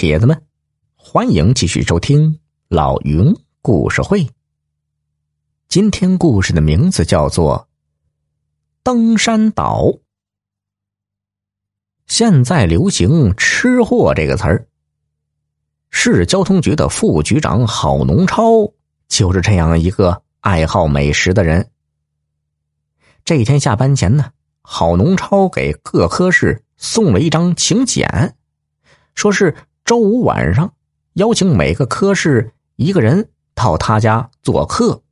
铁子们，欢迎继续收听老云故事会。今天故事的名字叫做《登山岛》。现在流行“吃货”这个词儿。市交通局的副局长郝农超就是这样一个爱好美食的人。这天下班前呢，郝农超给各科室送了一张请柬。说是周五晚上邀请每个科室一个人到他家做客，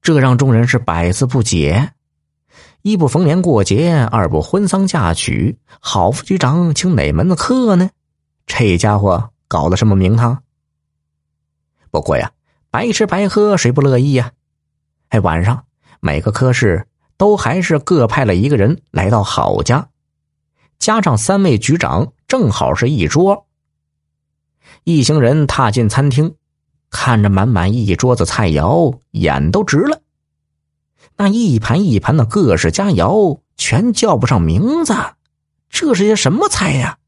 这让众人是百思不解。一不逢年过节，二不婚丧嫁娶，郝副局长请哪门子客呢？这家伙搞了什么名堂？不过呀，白吃白喝谁不乐意呀？哎，晚上每个科室都还是各派了一个人来到郝家。加上三位局长，正好是一桌。一行人踏进餐厅，看着满满一桌子菜肴，眼都直了。那一盘一盘的各式佳肴，全叫不上名字，这是些什么菜呀？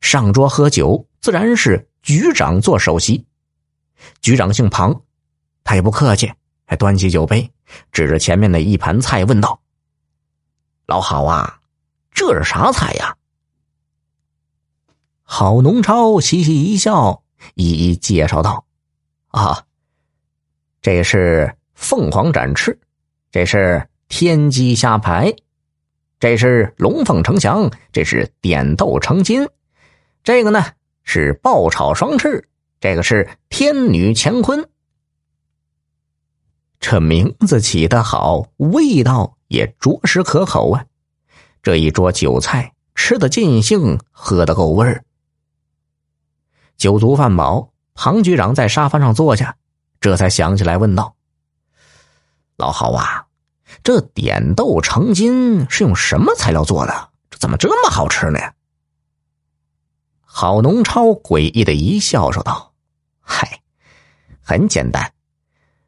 上桌喝酒，自然是局长做首席。局长姓庞，他也不客气，还端起酒杯，指着前面的一盘菜问道：“老郝啊。”这是啥菜呀？郝农超嘻嘻一笑，一一介绍道：“啊，这是凤凰展翅，这是天鸡虾排，这是龙凤呈祥，这是点豆成金，这个呢是爆炒双翅，这个是天女乾坤。这名字起得好，味道也着实可口啊！”这一桌酒菜吃得尽兴，喝得够味儿。酒足饭饱，庞局长在沙发上坐下，这才想起来问道：“老郝啊，这点豆成金是用什么材料做的？这怎么这么好吃呢？”郝农超诡异的一笑，说道：“嗨，很简单，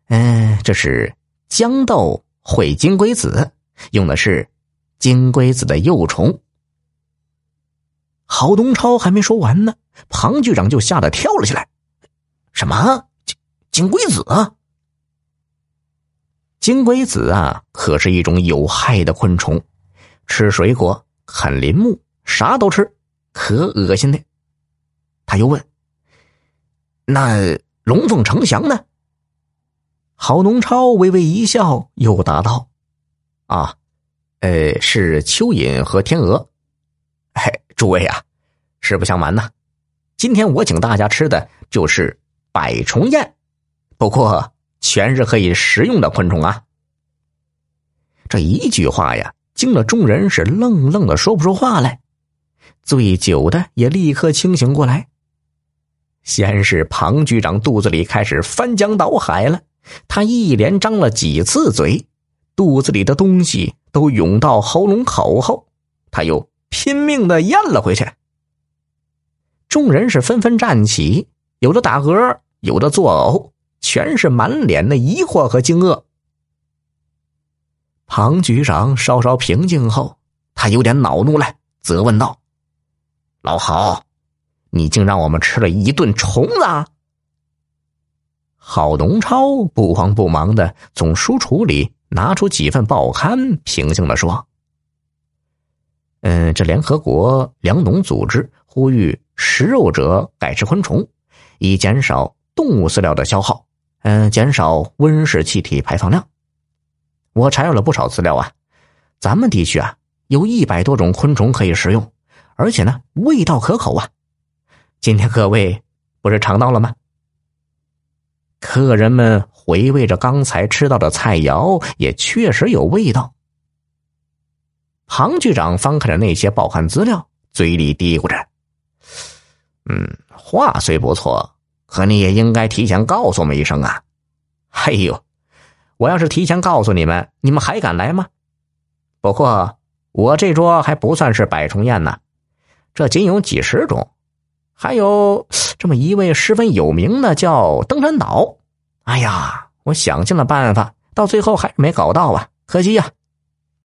嗯，这是豇豆烩金龟子，用的是。”金龟子的幼虫。郝东超还没说完呢，庞局长就吓得跳了起来：“什么金金龟子？金龟子啊，可是一种有害的昆虫，吃水果、啃林木，啥都吃，可恶心的。”他又问：“那龙凤呈祥呢？”郝东超微微一笑，又答道：“啊。”呃，是蚯蚓和天鹅。嘿，诸位啊，实不相瞒呐，今天我请大家吃的就是百虫宴，不过全是可以食用的昆虫啊。这一句话呀，惊了众人是愣愣的说不出话来，醉酒的也立刻清醒过来。先是庞局长肚子里开始翻江倒海了，他一连张了几次嘴。肚子里的东西都涌到喉咙口后，他又拼命的咽了回去。众人是纷纷站起，有的打嗝，有的作呕，全是满脸的疑惑和惊愕。庞局长稍稍平静后，他有点恼怒了，责问道：“老郝，你竟让我们吃了一顿虫子！”郝东超不慌不忙的从书橱里。拿出几份报刊，平静的说：“嗯，这联合国粮农组织呼吁食肉者改吃昆虫，以减少动物饲料的消耗，嗯，减少温室气体排放量。我查阅了不少资料啊，咱们地区啊有一百多种昆虫可以食用，而且呢味道可口啊。今天各位不是尝到了吗？客人们。”回味着刚才吃到的菜肴，也确实有味道。唐局长翻看着那些报刊资料，嘴里嘀咕着：“嗯，话虽不错，可你也应该提前告诉我们一声啊！哎呦，我要是提前告诉你们，你们还敢来吗？不过我这桌还不算是百虫宴呢，这仅有几十种，还有这么一位十分有名的，叫登山岛。”哎呀，我想尽了办法，到最后还是没搞到啊，可惜呀。